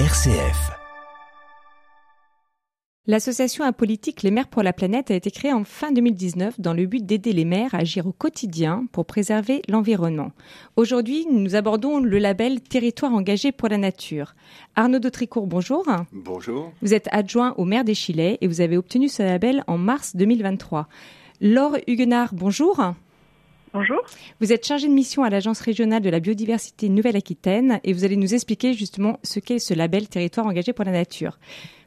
RCF. L'association apolitique Les Mères pour la planète a été créée en fin 2019 dans le but d'aider les mères à agir au quotidien pour préserver l'environnement. Aujourd'hui, nous abordons le label Territoire engagé pour la nature. Arnaud Dautricourt, bonjour. Bonjour. Vous êtes adjoint au maire des Chilets et vous avez obtenu ce label en mars 2023. Laure Huguenard, bonjour. Bonjour. Vous êtes chargée de mission à l'Agence régionale de la biodiversité Nouvelle-Aquitaine et vous allez nous expliquer justement ce qu'est ce label Territoire engagé pour la nature.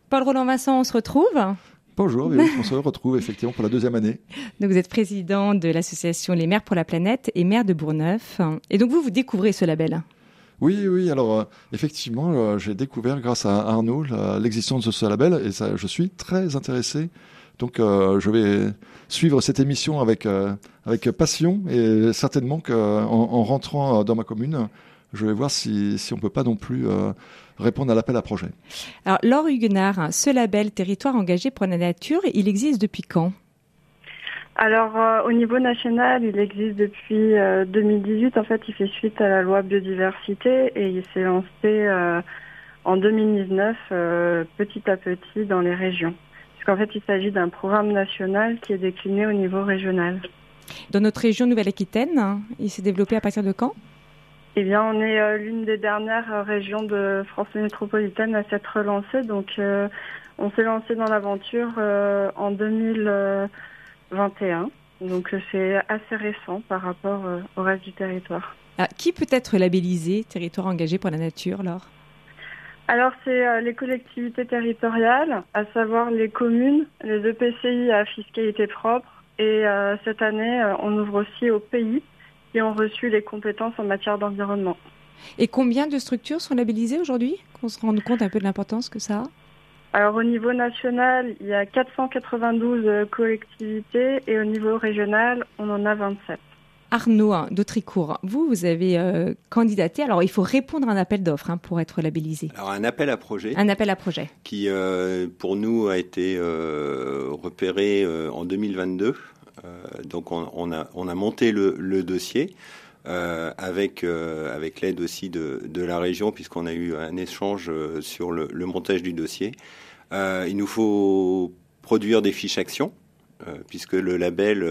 Paul Roland Vincent, on se retrouve? Bonjour, on se retrouve effectivement pour la deuxième année. Donc vous êtes président de l'association Les Mères pour la planète et maire de Bourgneuf. Et donc vous, vous découvrez ce label? Oui, oui. Alors euh, effectivement, euh, j'ai découvert grâce à Arnaud l'existence de ce label et ça, je suis très intéressé. Donc euh, je vais suivre cette émission avec avec passion et certainement qu'en en rentrant dans ma commune, je vais voir si, si on peut pas non plus euh, répondre à l'appel à projet. Alors, Laure Huguenard, ce label Territoire engagé pour la nature, il existe depuis quand? Alors euh, au niveau national, il existe depuis 2018. En fait, il fait suite à la loi biodiversité et il s'est lancé en 2019 petit à petit dans les régions. Puisqu'en fait, il s'agit d'un programme national qui est décliné au niveau régional. Dans notre région Nouvelle-Aquitaine, il s'est développé à partir de quand? Eh bien, on est euh, l'une des dernières euh, régions de France métropolitaine à s'être relancée. Donc, euh, on s'est lancé dans l'aventure en 2021. Donc, c'est assez récent par rapport au reste du territoire. Ah, qui peut être labellisé territoire engagé pour la nature, Laure alors c'est les collectivités territoriales, à savoir les communes, les EPCI à fiscalité propre, et cette année on ouvre aussi au pays, qui ont reçu les compétences en matière d'environnement. Et combien de structures sont labellisées aujourd'hui? Qu'on se rende compte un peu de l'importance que ça a? Alors au niveau national, il y a 492 euh, collectivités et au niveau régional, on en a 27. Arnaud d'Autricourt, vous, vous avez euh, candidaté. Alors, il faut répondre à un appel d'offres hein, pour être labellisé. Alors, un appel à projet. Un appel à projet. Qui, euh, pour nous, a été repéré en 2022 euh, donc on, a, on, a, monté le, dossier. Euh, avec euh, avec l'aide aussi de, de, la région puisqu'on a eu un échange sur le, montage du dossier. il nous faut produire des fiches actions puisque le label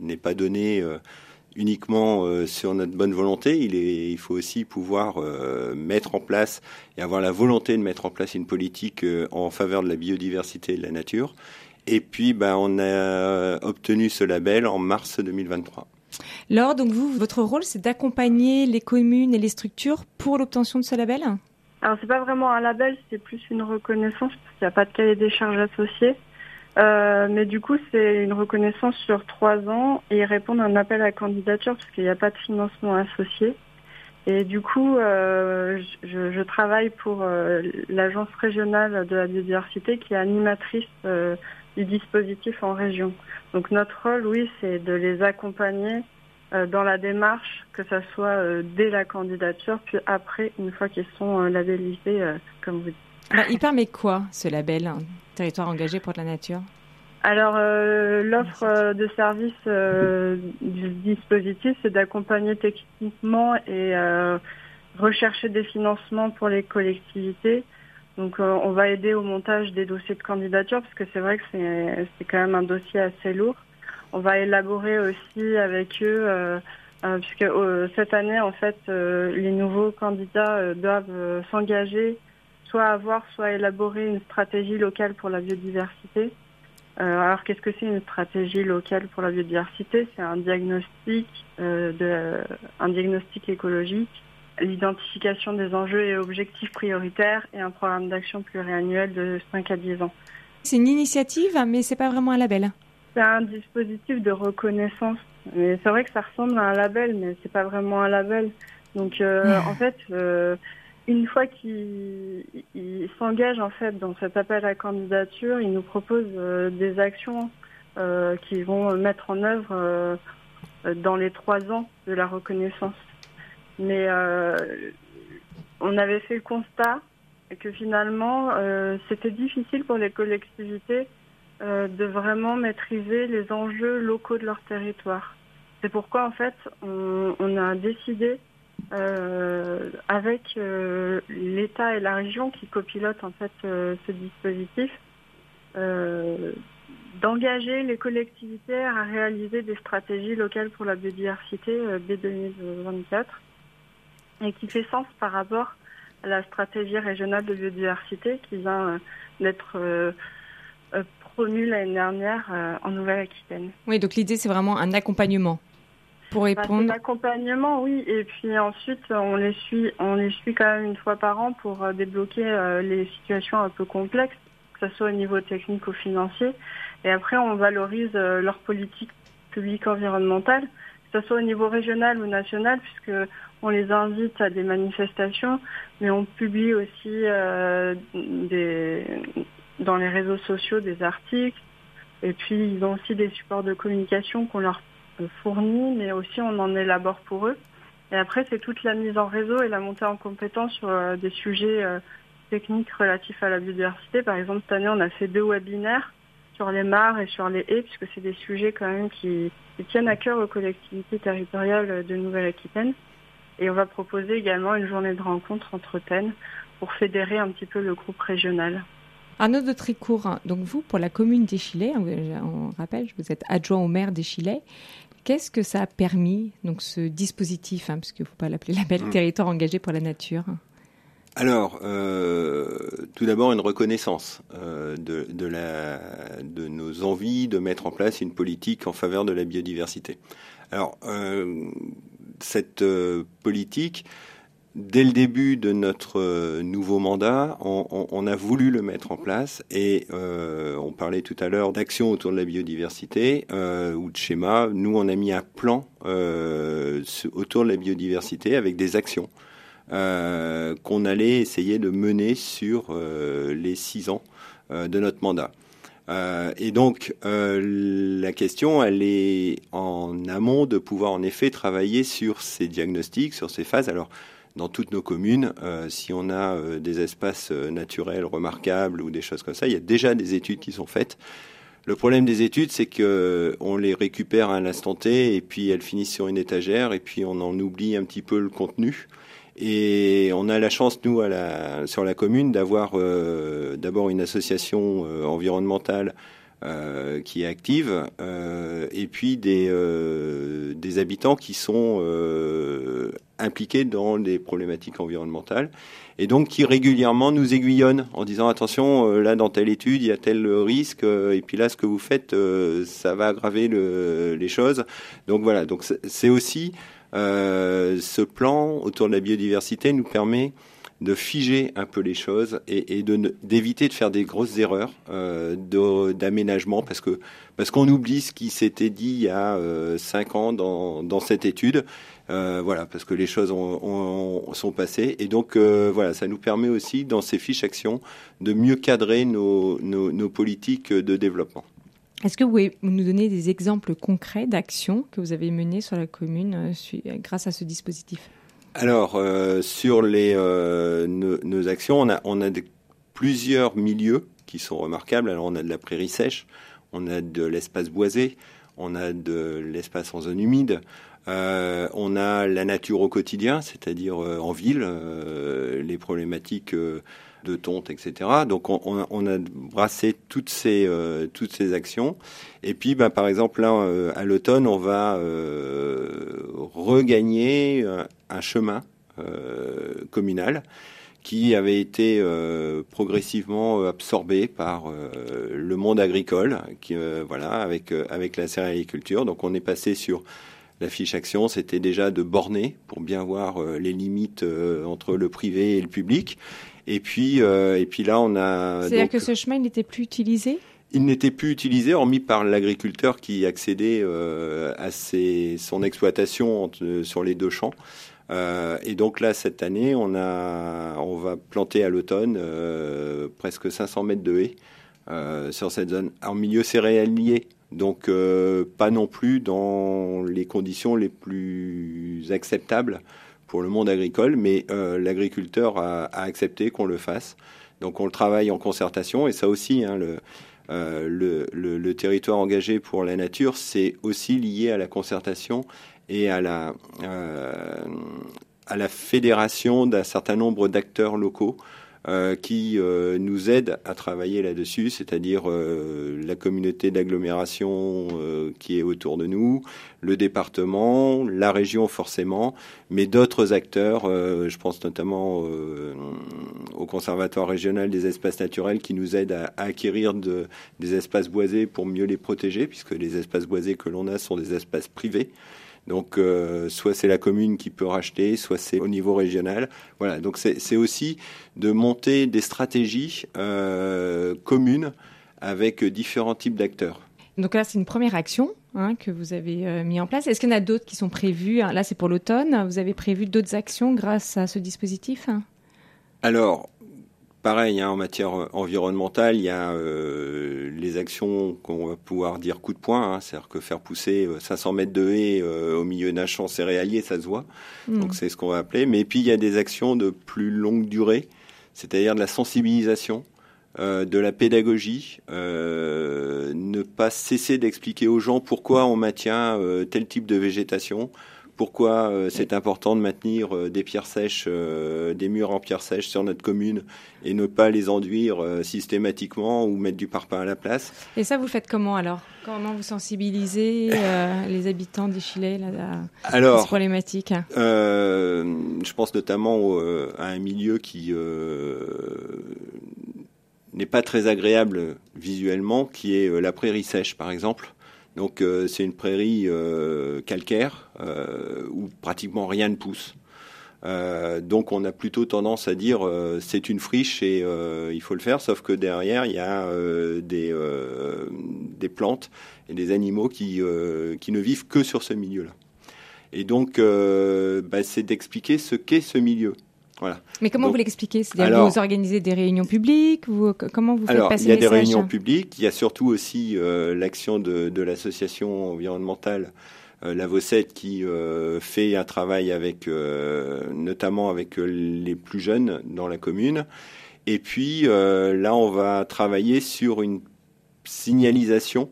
n'est pas donné uniquement sur notre bonne volonté. Il, est, il faut aussi pouvoir mettre en place et avoir la volonté de mettre en place une politique en faveur de la biodiversité et de la nature. Et puis, ben, on a obtenu ce label en mars 2023. Laure, donc vous, votre rôle, c'est d'accompagner les communes et les structures pour l'obtention de ce label? Alors, c'est pas vraiment un label, c'est plus une reconnaissance, parce qu'il n'y a pas de cahier des charges associé. Euh, mais du coup, c'est une reconnaissance sur trois ans et répondre à un appel à candidature parce qu'il n'y a pas de financement associé. Et du coup, euh, je, travaille pour euh, l'agence régionale de la biodiversité qui est animatrice du dispositif en région. Donc notre rôle, oui, c'est de les accompagner dans la démarche, que ce soit dès la candidature, puis après, une fois qu'ils sont labellisés, comme vous dites. Bah, il permet quoi, ce label, hein, Territoire engagé pour la nature? Alors, l'offre de service du dispositif, c'est d'accompagner techniquement et rechercher des financements pour les collectivités, donc euh, on va aider au montage des dossiers de candidature parce que c'est vrai que c'est quand même un dossier assez lourd. On va élaborer aussi avec eux, euh, euh puisque euh, cette année en fait les nouveaux candidats doivent s'engager, soit avoir, soit élaborer une stratégie locale pour la biodiversité. alors qu'est-ce que c'est une stratégie locale pour la biodiversité? C'est un diagnostic, de, un diagnostic écologique l'identification des enjeux et objectifs prioritaires et un programme d'action pluriannuel de 5 à 10 ans. C'est une initiative, mais c'est pas vraiment un label. C'est un dispositif de reconnaissance. Mais c'est vrai que ça ressemble à un label, mais c'est pas vraiment un label. Donc euh, en fait, euh, une fois qu'il s'engage en fait dans cet appel à candidature, il nous propose euh, des actions qui vont mettre en œuvre dans les trois ans de la reconnaissance. Mais euh, on avait fait le constat que finalement, euh, c'était difficile pour les collectivités euh, de vraiment maîtriser les enjeux locaux de leur territoire. C'est pourquoi, en fait, on a décidé avec l'État et la région qui copilotent en fait ce dispositif, d'engager les collectivités à réaliser des stratégies locales pour la biodiversité dès 2024 et qui fait sens par rapport à la stratégie régionale de biodiversité qui vient d'être promue l'année dernière en Nouvelle-Aquitaine. Oui, donc l'idée c'est vraiment un accompagnement pour bah, répondre. un accompagnement, oui, et puis ensuite on les suit, on les suit quand même une fois par an pour euh, débloquer euh, les situations un peu complexes, que ce soit au niveau technique ou financier, et après on valorise euh, leur politique publique environnementale, que ce soit au niveau régional ou national, puisque on les invite à des manifestations, mais on publie aussi des, dans les réseaux sociaux des articles. Et puis, ils ont aussi des supports de communication qu'on leur fournit, mais aussi on en élabore pour eux. Et après, c'est toute la mise en réseau et la montée en compétence sur euh, des sujets euh, techniques relatifs à la biodiversité. Par exemple, cette année, on a fait deux webinaires sur les mares et sur les haies, puisque c'est des sujets quand même qui, tiennent à cœur aux collectivités territoriales de Nouvelle-Aquitaine. Et on va proposer également une journée de rencontre entre TEN pour fédérer un petit peu le groupe régional. Arnaud de Tricourt, donc vous, pour la commune d'Échillais, on rappelle, vous êtes adjoint au maire d'Échillais. Qu'est-ce que ça a permis, donc ce dispositif, hein, parce qu'il ne faut pas l'appeler label mmh. territoire engagé pour la nature? Alors, euh, tout d'abord une reconnaissance euh, de, la, de nos envies de mettre en place une politique en faveur de la biodiversité. Alors, euh, cette politique, dès le début de notre euh, nouveau mandat, on, a voulu le mettre en place et euh, on parlait tout à l'heure d'action autour de la biodiversité euh, ou de schéma. Nous, on a mis un plan autour de la biodiversité avec des actions qu'on allait essayer de mener sur les six ans de notre mandat. et donc, la question, elle est en amont de pouvoir en effet travailler sur ces diagnostics, sur ces phases. Dans toutes nos communes, euh, si on a euh, des espaces euh, naturels remarquables ou des choses comme ça, il y a déjà des études qui sont faites. Le problème des études, c'est que on les récupère à l'instant T et puis elles finissent sur une étagère et puis on en oublie un petit peu le contenu. Et on a la chance, nous, sur la commune, d'avoir d'abord une association environnementale qui est active, et puis des habitants qui sont impliqués dans les problématiques environnementales, et donc qui régulièrement nous aiguillonnent en disant attention, là dans telle étude, il y a tel risque, et puis là ce que vous faites, ça va aggraver le, les choses. Donc voilà, donc c'est aussi ce plan autour de la biodiversité nous permet de figer un peu les choses et, d'éviter de faire des grosses erreurs euh, d'aménagement parce que parce qu'on oublie ce qui s'était dit il y a euh, cinq ans dans cette étude. Euh, voilà, parce que les choses ont, sont passées. Et donc, euh, voilà, ça nous permet aussi, dans ces fiches actions, de mieux cadrer nos, nos, nos politiques de développement. Est-ce que vous pouvez nous donner des exemples concrets d'actions que vous avez menées sur la commune grâce à ce dispositif? Alors, euh, sur les, euh, nos, actions, on a, on a plusieurs milieux qui sont remarquables. Alors, on a de la prairie sèche, on a de l'espace boisé, on a de l'espace en zone humide, euh, on a la nature au quotidien, c'est-à-dire en ville, les problématiques de tonte, etc. Donc on, a brassé toutes ces, euh, toutes ces actions. Et puis, bah, par exemple, là, euh, à l'automne, on va euh, regagner un chemin communal qui avait été progressivement absorbé par le monde agricole, qui, voilà, avec, avec la céréaliculture. Donc on est passé sur la fiche action, c'était déjà de borner pour bien voir les limites entre le privé et le public. Et puis, euh, et puis là, on a. C'est-à-dire que ce chemin n'était plus utilisé? Il n'était plus utilisé, hormis par l'agriculteur qui accédait euh, à ses, son exploitation sur les deux champs. Euh, et donc là, cette année, on, a, on va planter à l'automne euh, presque 500 mètres de haies euh, sur cette zone, en milieu céréalier. Donc euh, pas non plus dans les conditions les plus acceptables pour le monde agricole, mais euh, l'agriculteur a, accepté qu'on le fasse. Donc on le travaille en concertation, et ça aussi, hein, euh, le, le, territoire engagé pour la nature, c'est aussi lié à la concertation et à la, à la fédération d'un certain nombre d'acteurs locaux euh, qui euh, nous aident à travailler là-dessus, c'est-à-dire euh, la communauté d'agglomération qui est autour de nous, le département, la région forcément, mais d'autres acteurs, je pense notamment au Conservatoire régional des espaces naturels qui nous aident à, acquérir de, des espaces boisés pour mieux les protéger, puisque les espaces boisés que l'on a sont des espaces privés. Donc, euh, soit c'est la commune qui peut racheter, soit c'est au niveau régional. Voilà. Donc, c'est aussi de monter des stratégies euh, communes avec différents types d'acteurs. Donc là, c'est une première action hein, que vous avez euh, mis en place. Est-ce qu'il y en a d'autres qui sont prévues? Là, c'est pour l'automne. Vous avez prévu d'autres actions grâce à ce dispositif? Alors, pareil, hein, en matière euh, environnementale, il y a euh, les actions qu'on va pouvoir dire coup de poing, hein, c'est-à-dire que faire pousser 500 euh, mètres de haie au milieu d'un champ céréalier, ça se voit. Hmm. Donc c'est ce qu'on va appeler. Mais puis il y a des actions de plus longue durée, c'est-à-dire de la sensibilisation, de la pédagogie, ne pas cesser d'expliquer aux gens pourquoi on maintient tel type de végétation, pourquoi euh, c'est important de maintenir euh, des pierres sèches, euh, des murs en pierres sèches sur notre commune et ne pas les enduire systématiquement ou mettre du parpaing à la place. Et ça, vous faites comment alors? Comment vous sensibilisez les habitants d'Ichilé à, alors, cette problématique? Je pense notamment à un milieu qui n'est pas très agréable visuellement, qui est la prairie sèche par exemple. Donc euh, c'est une prairie euh, calcaire euh, où pratiquement rien ne pousse. donc on a plutôt tendance à dire c'est une friche et il faut le faire, sauf que derrière il y a des, des plantes et des animaux qui, qui ne vivent que sur ce milieu-là. Et donc bah, c'est d'expliquer ce qu'est ce milieu. Mais comment vous l'expliquez? C'est-à-dire vous organisez des réunions publiques vous, Comment vous faites alors, passer Il y a des réunions publiques. Il y a surtout aussi euh, l'action de, de l'association environnementale euh, La Vossette qui euh, fait un travail avec, notamment avec les plus jeunes dans la commune. Et puis là, on va travailler sur une signalisation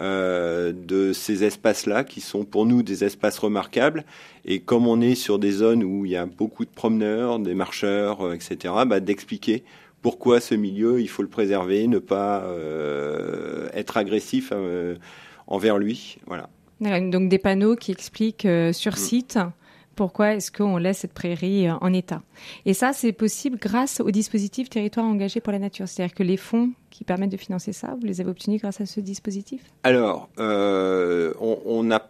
euh, de ces espaces-là qui sont pour nous des espaces remarquables. Et comme on est sur des zones où il y a beaucoup de promeneurs, des marcheurs, euh, etc., bah, d'expliquer pourquoi ce milieu, il faut le préserver, ne pas euh, être agressif envers lui. Voilà. Donc des panneaux qui expliquent sur mm. site pourquoi est-ce qu'on laisse cette prairie en état. Et ça, c'est possible grâce au dispositif Territoire engagé pour la nature. C'est-à-dire que les fonds qui permettent de financer ça Vous les avez obtenus grâce à ce dispositif? Alors, euh, on n'a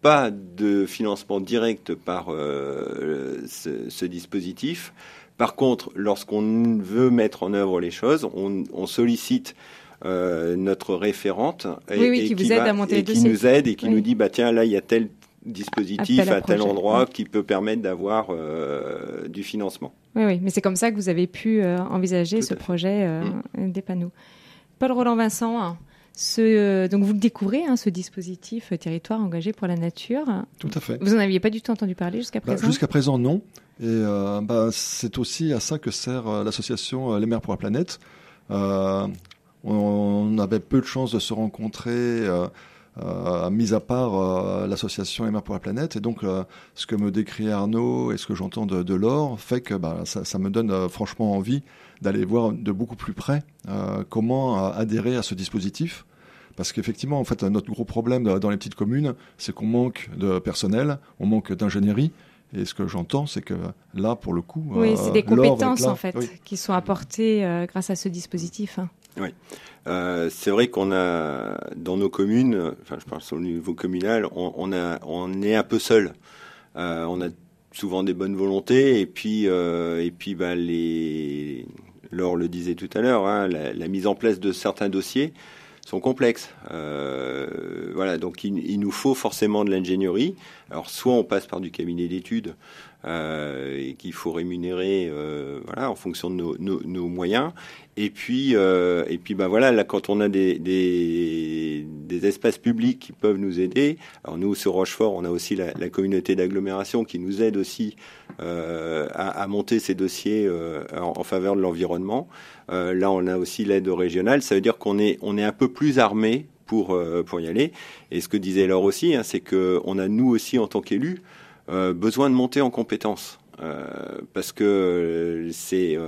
pas de financement direct par euh, ce, dispositif. Par contre, lorsqu'on veut mettre en œuvre les choses, on, sollicite euh, notre référente et, qui, vous aide à monter qui nous aide et qui nous dit bah tiens là il y a tel dispositif à, tel endroit qui peut permettre d'avoir du financement. Oui, oui, mais c'est comme ça que vous avez pu euh, envisager ce projet euh, mm. des panneaux. Paul Roland Vincent, hein, ce, euh, donc vous le découvrez, hein, ce dispositif territoire engagé pour la nature. Tout à fait. Vous n'en aviez pas du tout entendu parler jusqu'à bah, présent? Jusqu'à présent, non. Et bah, c'est aussi à ça que sert l'association Les Mers pour la planète. on, avait peu de chances de se rencontrer euh, mis à part euh, l'association Emma pour la planète. Et donc, euh, ce que me décrit Arnaud et ce que j'entends de, de Laure fait que bah, ça, ça, me donne franchement envie d'aller voir de beaucoup plus près comment adhérer à ce dispositif. Parce qu'effectivement, en fait, notre gros problème dans les petites communes, c'est qu'on manque de personnel, on manque d'ingénierie. Et ce que j'entends, c'est que là, pour le coup, oui, c'est des compétences en fait qui sont apportées grâce à ce dispositif. Hein. Oui. Euh, c'est vrai qu'on a dans nos communes, enfin je parle au niveau communal, on, a, on est un peu seul. Euh, on a souvent des bonnes volontés et puis euh, et puis bah, les, Laure le disait tout à l'heure, hein, la, mise en place de certains dossiers sont complexes. voilà, donc il, nous faut forcément de l'ingénierie. Alors soit on passe par du cabinet d'études et qu'il faut rémunérer euh, voilà en fonction de nos, moyens. Et puis euh, et puis ben voilà là quand on a des, des, espaces publics qui peuvent nous aider alors nous sur Rochefort on a aussi la, communauté d'agglomération qui nous aide aussi euh, à, monter ces dossiers euh, en, faveur de l'environnement. Là on a aussi l'aide régionale. Ça veut dire qu'on est on est un peu plus armé pour pour y aller. Et ce que disait Laure aussi hein, c'est que on a nous aussi en tant qu'élus besoin de monter en compétences. parce que c'est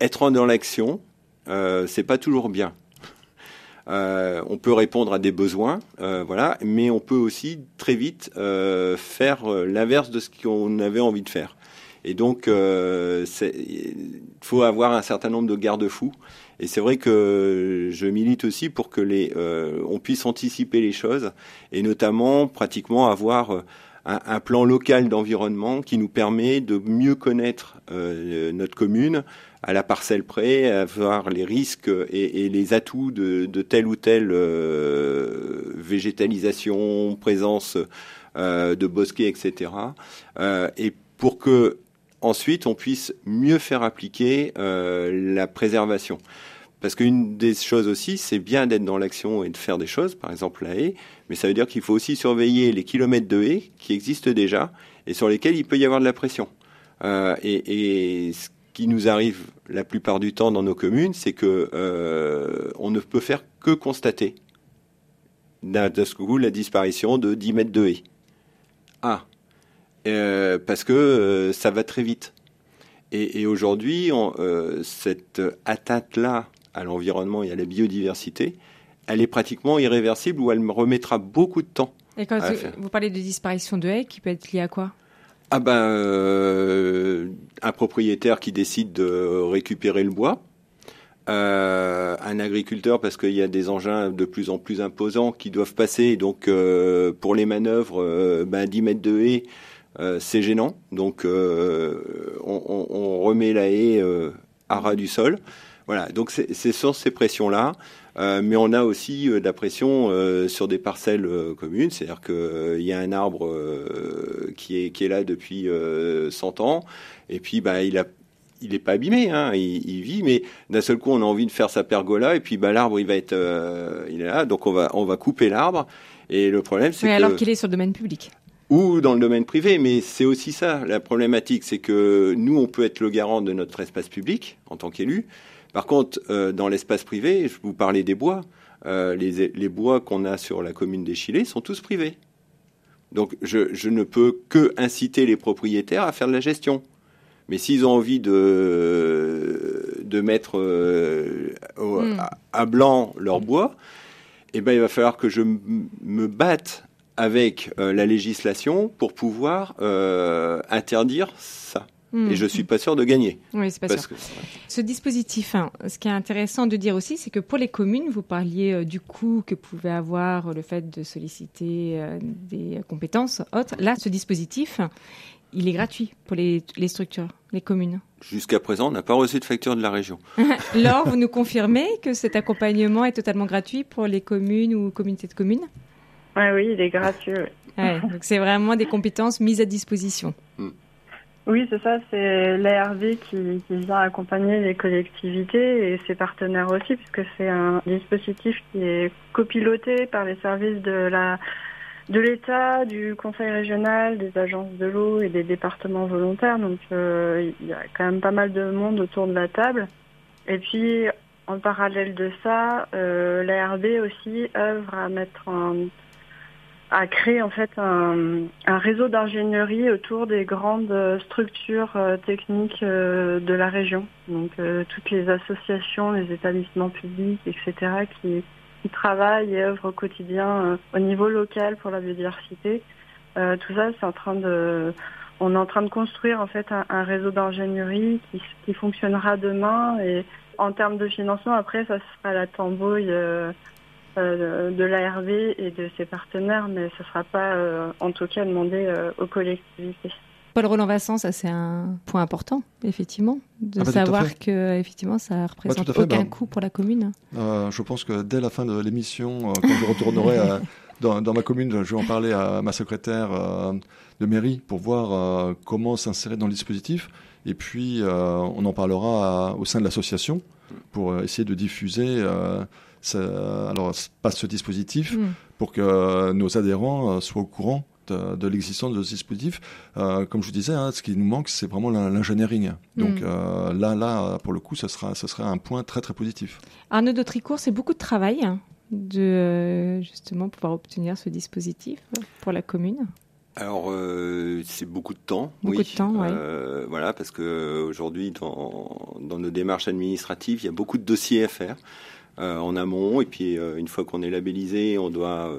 être dans l'action, c'est pas toujours bien. Euh, on peut répondre à des besoins, euh, voilà, mais on peut aussi très vite euh, faire l'inverse de ce qu'on avait envie de faire. Et donc, il faut avoir un certain nombre de garde-fous. Et c'est vrai que je milite aussi pour que les, on puisse anticiper les choses et notamment pratiquement avoir un, plan local d'environnement qui nous permet de mieux connaître notre commune, à la parcelle près, à voir les risques et, les atouts de, telle ou telle euh, végétalisation, présence euh, de bosquets, etc. Euh, et pour que ensuite on puisse mieux faire appliquer la préservation. Parce qu'une des choses aussi, c'est bien d'être dans l'action et de faire des choses, par exemple la haie, mais ça veut dire qu'il faut aussi surveiller les kilomètres de haies qui existent déjà et sur lesquels il peut y avoir de la pression. et, et qui nous arrive la plupart du temps dans nos communes, c'est que euh, on ne peut faire que constater d'un coup la disparition de 10 mètres de haie. Ah, euh, parce que euh, ça va très vite. Et, aujourd'hui, cette atteinte-là à l'environnement et à la biodiversité, elle est pratiquement irréversible ou elle me remettra beaucoup de temps. Et quand vous parlez de disparition de haies, qui peut être liée à quoi? Ah ben, euh, un propriétaire qui décide de récupérer le bois, euh, un agriculteur parce qu'il y a des engins de plus en plus imposants qui doivent passer, donc euh, pour les manœuvres, ben 10 mètres de haie, c'est gênant, donc on, on, remet la haie à ras du sol. Voilà, donc c'est sur ces pressions-là. Euh, mais on a aussi euh, de la pression euh, sur des parcelles communes, c'est-à-dire qu'il y a un arbre qui, est, qui est là depuis 100 ans, et puis bah, il a il n'est pas abîmé, hein, il, vit, mais d'un seul coup, on a envie de faire sa pergola, et puis bah, l'arbre, il va être, il est là, donc on va, on va couper l'arbre. Et le problème, c'est que. alors qu'il est sur le domaine public. Ou dans le domaine privé, mais c'est aussi ça la problématique, c'est que nous, on peut être le garant de notre espace public en tant qu'élu, par contre, euh, dans l'espace privé, je vous parlais des bois. Euh, les, bois qu'on a sur la commune des Chilets sont tous privés. Donc je, ne peux que inciter les propriétaires à faire de la gestion. Mais s'ils ont envie de, de mettre euh, hmm. à, blanc leur bois, eh ben, il va falloir que je me batte avec la législation pour pouvoir interdire ça. Et je suis pas sûr de gagner. Oui, c'est pas sûr. Ce dispositif, hein, ce qui est intéressant de dire aussi, c'est que pour les communes, vous parliez euh, du coût que pouvait avoir le fait de solliciter euh, des compétences autres. Là, ce dispositif, il est gratuit pour les, les structures, les communes. Jusqu'à présent, on n'a pas reçu de facture de la région. Laure, vous nous confirmez que cet accompagnement est totalement gratuit pour les communes ou communautés de communes? Ouais, Oui, il est gratuit. donc c'est vraiment des compétences mises à disposition. Mm. Oui, c'est ça, c'est l'ARV qui, vient accompagner les collectivités et ses partenaires aussi, puisque c'est un dispositif qui est copiloté par les services de l'État, du Conseil régional, des agences de l'eau et des départements volontaires. Donc euh, il y a quand même pas mal de monde autour de la table. Et puis en parallèle de ça, euh, l'ARV aussi œuvre à mettre en a créé en fait un, un réseau d'ingénierie autour des grandes structures euh, techniques euh, de la région. Donc euh, toutes les associations, les établissements publics, etc. qui, qui travaillent et œuvrent au quotidien au niveau local pour la biodiversité. tout ça, c'est en train de on est en train de construire en fait un, un réseau d'ingénierie qui, qui, fonctionnera demain et en termes de financement après ça sera la tambouille euh, de l'ARV et de ses partenaires, mais ce ne sera pas euh, en tout cas demandé euh, aux collectivités. Paul Roland Vincent, ça c'est un point important, effectivement, de ah bah, savoir que effectivement ça représente bah, aucun bah, coût pour la commune. je pense que dès la fin de l'émission, quand je retournerai dans, dans, ma commune, je vais en parler à ma secrétaire de mairie pour voir comment s'insérer dans le dispositif. Et puis on en parlera au sein de l'association pour essayer de diffuser alors passe ce dispositif hmm. pour que nos adhérents euh, soient au courant de, l'existence de ce dispositif. Euh, comme je vous disais, hein, ce qui nous manque, c'est vraiment l'ingénierie. Donc hmm. euh, là, là, pour le coup, ce sera, ce serait un point très très positif. Arnaud de Tricourt, c'est beaucoup de travail de justement pouvoir obtenir ce dispositif pour la commune alors c'est beaucoup de temps, beaucoup oui. De temps, ouais. voilà, parce que aujourd'hui dans, dans nos démarches administratives, il y a beaucoup de dossiers à faire. En amont et puis une fois qu'on est labellisé, on doit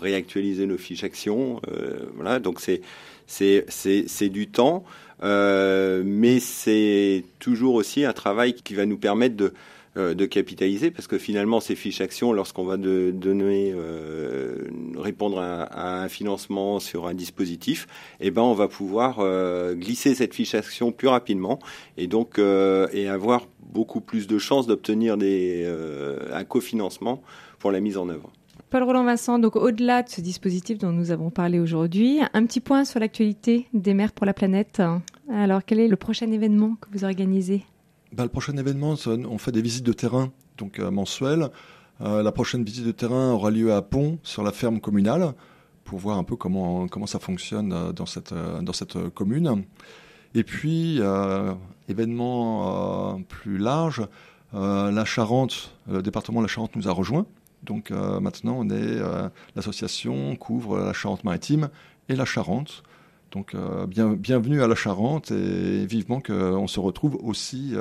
réactualiser nos fiches actions. voilà, donc c'est c'est du temps. Euh, mais c'est toujours aussi un travail qui va nous permettre de, euh, de capitaliser parce que finalement ces fiches actions lorsqu'on va donner euh, répondre à, un financement sur un dispositif eh ben on va pouvoir glisser cette fiche action plus rapidement et donc et avoir beaucoup plus de chances d'obtenir des un cofinancement pour la mise en œuvre. Paul Roland Vincent, donc au-delà de ce dispositif dont nous avons parlé aujourd'hui, un petit point sur l'actualité des maires pour la planète. Alors, quel est le prochain événement que vous organisez? Bah, Le prochain événement, on fait des visites de terrain donc euh, mensuelles. Euh, la prochaine visite de terrain aura lieu à Pont, sur la ferme communale, pour voir un peu comment, comment ça fonctionne euh, dans cette, dans cette commune. Et puis, événement plus large, la Charente, le département de la Charente nous a rejoints donc maintenant, on est l'association couvre la Charente-Maritime et la Charente. Donc euh, bienvenue à la Charente et vivement qu'on se retrouve aussi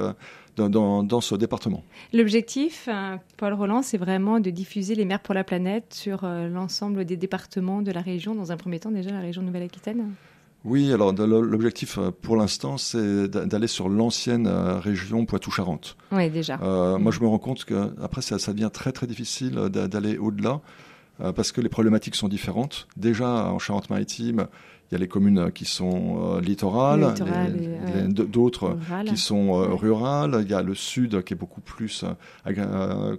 dans, ce département. L'objectif, Paul Roland, c'est vraiment de diffuser les mers pour la planète sur l'ensemble des départements de la région, dans un premier temps déjà la région Nouvelle-Aquitaine oui, alors l'objectif euh, pour l'instant, c'est d'aller sur l'ancienne euh, région Poitou-Charentes. Oui, déjà. Euh, moi, je me rends compte que après, ça, ça devient très très difficile d'aller au-delà parce que les problématiques sont différentes. Déjà, en Charente-Maritime, il y a les communes qui sont littorales, d'autres qui sont rurales. Il y a le sud qui est beaucoup plus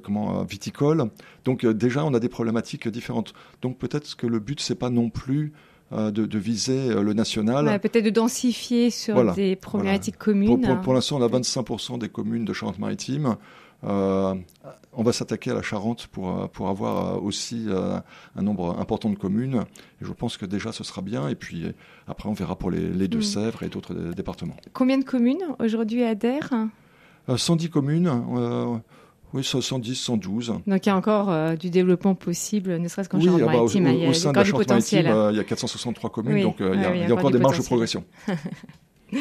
comment viticole. Donc déjà, on a des problématiques différentes. Donc peut-être que le but c'est pas non plus euh, de, viser euh, le national. Peut-être de densifier sur des problématiques communes. Pour, l'instant, on a 25% des communes de Charente-Maritime. Euh, on va s'attaquer à la Charente pour, pour avoir aussi un nombre important de communes. Et je pense que déjà ce sera bien. Et puis après, on verra pour les, Deux-Sèvres et d'autres départements. Combien de communes aujourd'hui adhèrent? 110 communes. Oui, 110, 112. Donc il y a encore euh, du développement possible, ne serait-ce qu'en oui, Charente-Maritime. Bah, au, il y a, sein de la. Euh, il y a 463 communes, donc euh, il, y a, il, y a, encore, des marges de progression.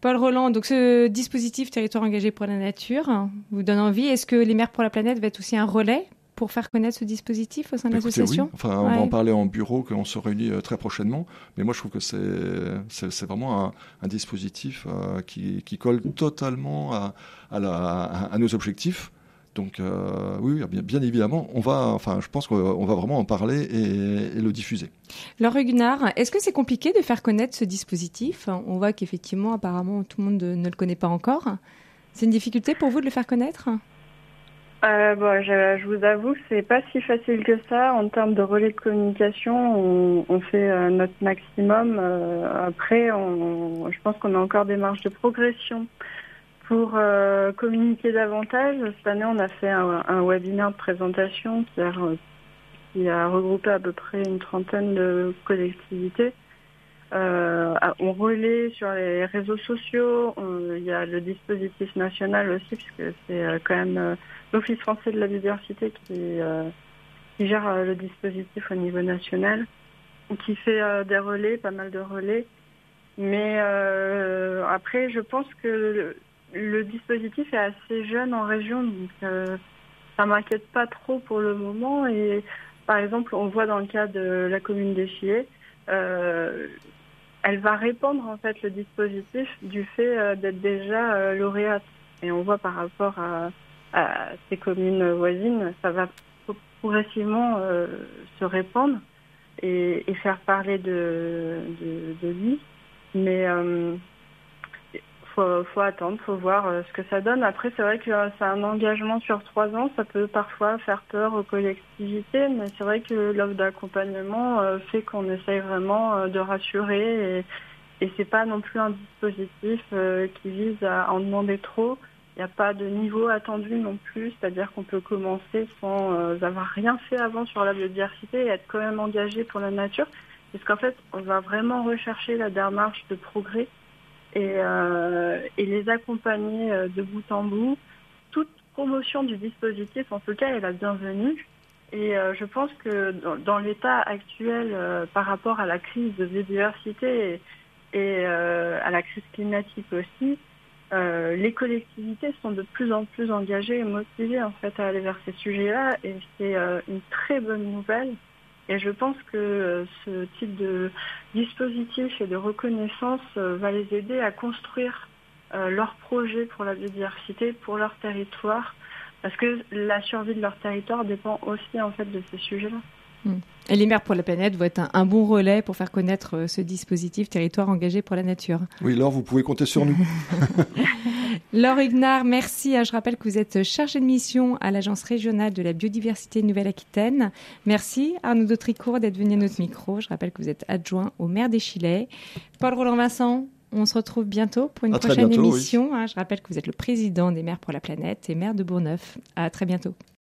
Paul Roland, donc ce dispositif territoire engagé pour la nature vous donne envie. Est-ce que les maires pour la planète va être aussi un relais pour faire connaître ce dispositif au sein de l'association oui. Enfin, on va en parler en bureau, qu'on se réunit très prochainement. Mais moi, je trouve que c'est vraiment un, un dispositif qui, qui, colle totalement à, à, la, à nos objectifs. Donc euh, oui, bien, évidemment, on va, enfin, je pense qu'on va vraiment en parler et, le diffuser. Laure Gunnar, est-ce que c'est compliqué de faire connaître ce dispositif? On voit qu'effectivement, apparemment, tout le monde ne le connaît pas encore. C'est une difficulté pour vous de le faire connaître? Euh, bon, je, vous avoue que c'est pas si facile que ça en termes de relais de communication. On, fait euh, notre maximum. après, je pense qu'on a encore des marges de progression. Pour euh, communiquer davantage, cette année, on a fait un, webinaire de présentation qui a, qui a, regroupé à peu près une trentaine de collectivités. Euh, on relaie sur les réseaux sociaux. il y a le dispositif national aussi, puisque c'est euh, quand même l'Office français de la biodiversité qui, qui gère le dispositif au niveau national, qui fait des relais, pas mal de relais. Mais après, je pense que le dispositif est assez jeune en région, donc euh, ça m'inquiète pas trop pour le moment. Et par exemple, on voit dans le cas de la commune des euh, elle va répandre en fait le dispositif du fait euh, d'être déjà euh, lauréate. Et on voit par rapport à, ces communes voisines, ça va progressivement se répandre et, faire parler de, de, de lui. Mais faut, faut attendre, faut voir euh, ce que ça donne. Après, c'est vrai que euh, c'est un engagement sur trois ans, ça peut parfois faire peur aux collectivités, mais c'est vrai que l'offre d'accompagnement euh, fait qu'on essaye vraiment de rassurer et, et c'est pas non plus un dispositif qui vise à en demander trop. Il n'y a pas de niveau attendu non plus, c'est-à-dire qu'on peut commencer sans avoir rien fait avant sur la biodiversité et être quand même engagé pour la nature. Parce qu'en fait, on va vraiment rechercher la démarche de progrès et, euh, et les accompagner euh, de bout en bout. Toute promotion du dispositif, en tout cas, est la bienvenue. Et je pense que dans, l'état actuel, par rapport à la crise de biodiversité et, et à la crise climatique aussi, euh, les collectivités sont de plus en plus engagées et motivées en fait à aller vers ces sujets-là et c'est euh, une très bonne nouvelle. Et je pense que euh, ce type de dispositif et de reconnaissance va les aider à construire leurs projets pour la biodiversité, pour leur territoire, parce que la survie de leur territoire dépend aussi en fait de ces sujets-là. Hmm. Et les maires pour la planète vont être un, bon relais pour faire connaître euh, ce dispositif territoire engagé pour la nature. Oui, Laure, vous pouvez compter sur nous. Laure Huguenard, merci. Je rappelle que vous êtes chargée de mission à l'Agence régionale de la biodiversité Nouvelle-Aquitaine. Merci Arnaud Dautricourt d'être venu à notre micro. Je rappelle que vous êtes adjoint au maire des Chilets. Paul Roland Vincent, on se retrouve bientôt pour une prochaine émission. Hein. Je rappelle que vous êtes le président des maires pour la planète et maire de Bourneuf. À très bientôt.